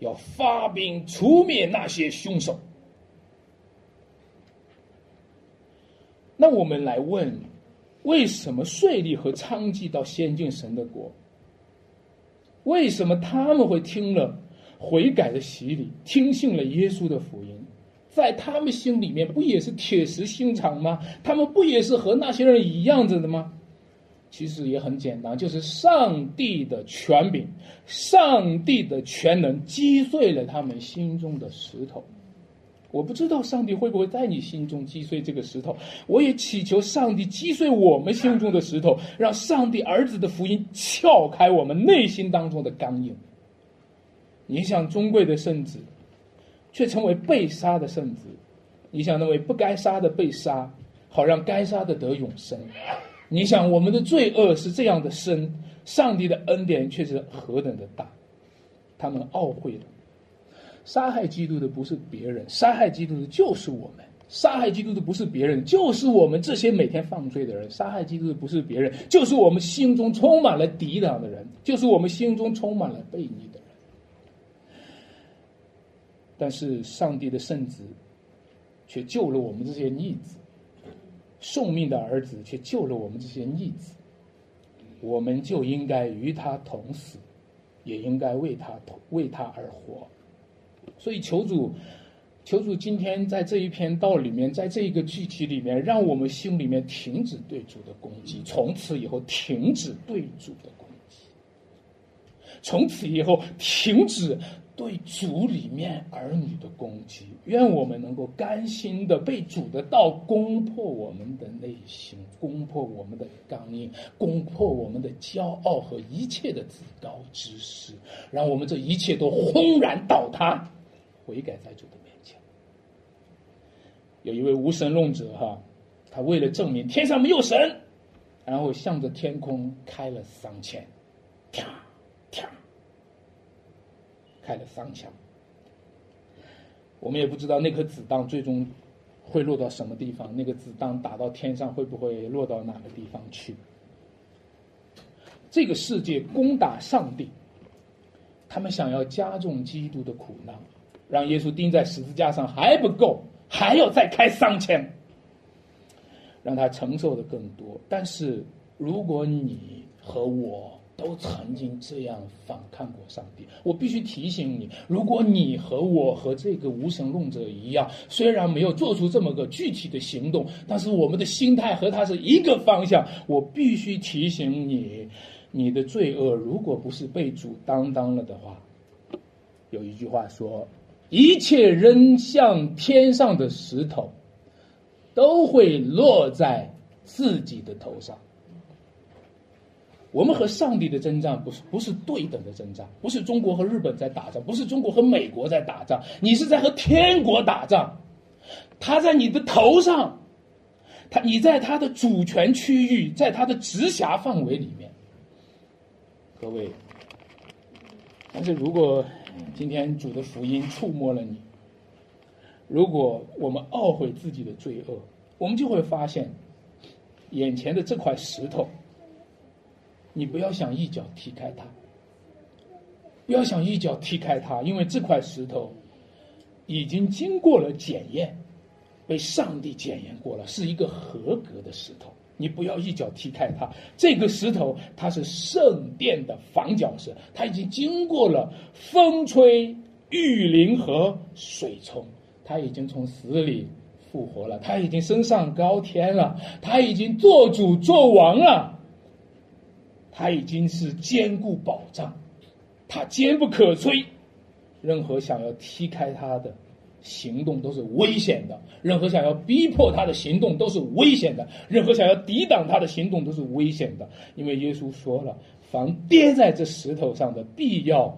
要发兵除灭那些凶手。那我们来问。为什么税吏和娼妓到先进神的国？为什么他们会听了悔改的洗礼，听信了耶稣的福音，在他们心里面不也是铁石心肠吗？他们不也是和那些人一样子的吗？其实也很简单，就是上帝的权柄、上帝的全能击碎了他们心中的石头。我不知道上帝会不会在你心中击碎这个石头，我也祈求上帝击碎我们心中的石头，让上帝儿子的福音撬开我们内心当中的刚硬。你想尊贵的圣子，却成为被杀的圣子；你想那位不该杀的被杀，好让该杀的得永生。你想我们的罪恶是这样的深，上帝的恩典却是何等的大，他们懊悔了。杀害基督的不是别人，杀害基督的就是我们；杀害基督的不是别人，就是我们这些每天犯罪的人；杀害基督的不是别人，就是我们心中充满了抵挡的人，就是我们心中充满了悖逆的人。但是上帝的圣子却救了我们这些逆子，送命的儿子却救了我们这些逆子，我们就应该与他同死，也应该为他同为他而活。所以求主，求主今天在这一篇道里面，在这一个具体里面，让我们心里面停止对主的攻击，从此以后停止对主的攻击，从此以后停止对主里面儿女的攻击。愿我们能够甘心的被主的道攻破我们的内心，攻破我们的刚硬，攻破我们的骄傲和一切的自高之识，让我们这一切都轰然倒塌。悔改在主的面前，有一位无神论者哈，他为了证明天上没有神，然后向着天空开了三枪，啪啪，开了三枪。我们也不知道那颗子弹最终会落到什么地方？那个子弹打到天上会不会落到哪个地方去？这个世界攻打上帝，他们想要加重基督的苦难，让耶稣钉在十字架上还不够，还要再开三千，让他承受的更多。但是如果你和我，都曾经这样反抗过上帝。我必须提醒你，如果你和我和这个无神论者一样，虽然没有做出这么个具体的行动，但是我们的心态和他是一个方向。我必须提醒你，你的罪恶如果不是被主担当了的话，有一句话说：一切扔向天上的石头，都会落在自己的头上。我们和上帝的征战不是不是对等的征战，不是中国和日本在打仗，不是中国和美国在打仗，你是在和天国打仗，他在你的头上，他你在他的主权区域，在他的直辖范围里面。各位，但是如果今天主的福音触摸了你，如果我们懊悔自己的罪恶，我们就会发现，眼前的这块石头。你不要想一脚踢开它，不要想一脚踢开它，因为这块石头已经经过了检验，被上帝检验过了，是一个合格的石头。你不要一脚踢开它。这个石头它是圣殿的房角石，它已经经过了风吹雨淋和水冲，它已经从死里复活了，它已经升上高天了，它已经做主做王了。他已经是坚固保障，他坚不可摧，任何想要踢开他的行动都是危险的，任何想要逼迫他的行动都是危险的，任何想要抵挡他的行动都是危险的。因为耶稣说了，凡跌在这石头上的，必要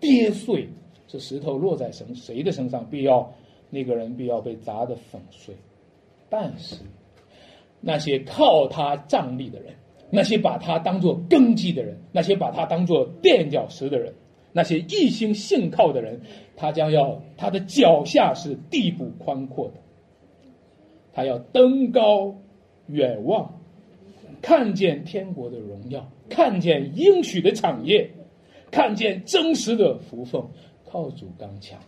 跌碎；这石头落在谁谁的身上，必要那个人必要被砸得粉碎。但是那些靠他站立的人。那些把他当做根基的人，那些把他当做垫脚石的人，那些一心信靠的人，他将要他的脚下是地步宽阔的，他要登高远望，看见天国的荣耀，看见应许的产业，看见真实的福分，靠主刚强，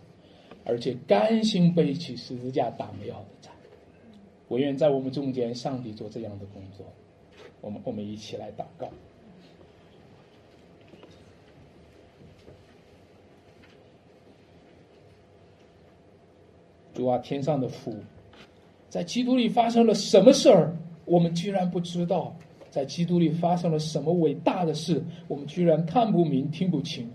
而且甘心背起十字架打美好的战。我愿在我们中间，上帝做这样的工作。我们我们一起来祷告。主啊，天上的父，在基督里发生了什么事儿？我们居然不知道。在基督里发生了什么伟大的事？我们居然看不明、听不清。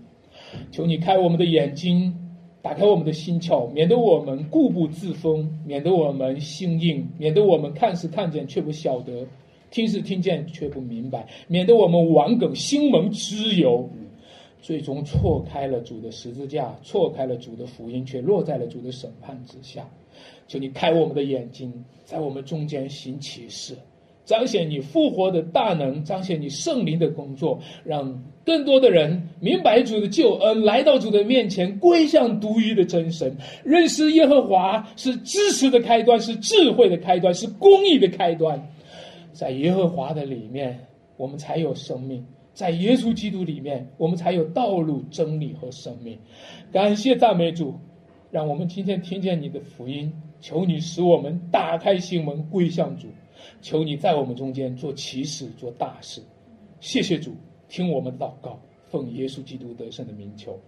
求你开我们的眼睛，打开我们的心窍，免得我们固步自封，免得我们心硬，免得我们看似看见却不晓得。听是听见，却不明白，免得我们顽梗心门之尤，最终错开了主的十字架，错开了主的福音，却落在了主的审判之下。求你开我们的眼睛，在我们中间行启示，彰显你复活的大能，彰显你圣灵的工作，让更多的人明白主的救恩，来到主的面前，归向独一的真神，认识耶和华是知识的开端，是智慧的开端，是公义的开端。在耶和华的里面，我们才有生命；在耶稣基督里面，我们才有道路、真理和生命。感谢赞美主，让我们今天听见你的福音。求你使我们打开心门归向主，求你在我们中间做奇事、做大事。谢谢主，听我们的祷告，奉耶稣基督得胜的名求。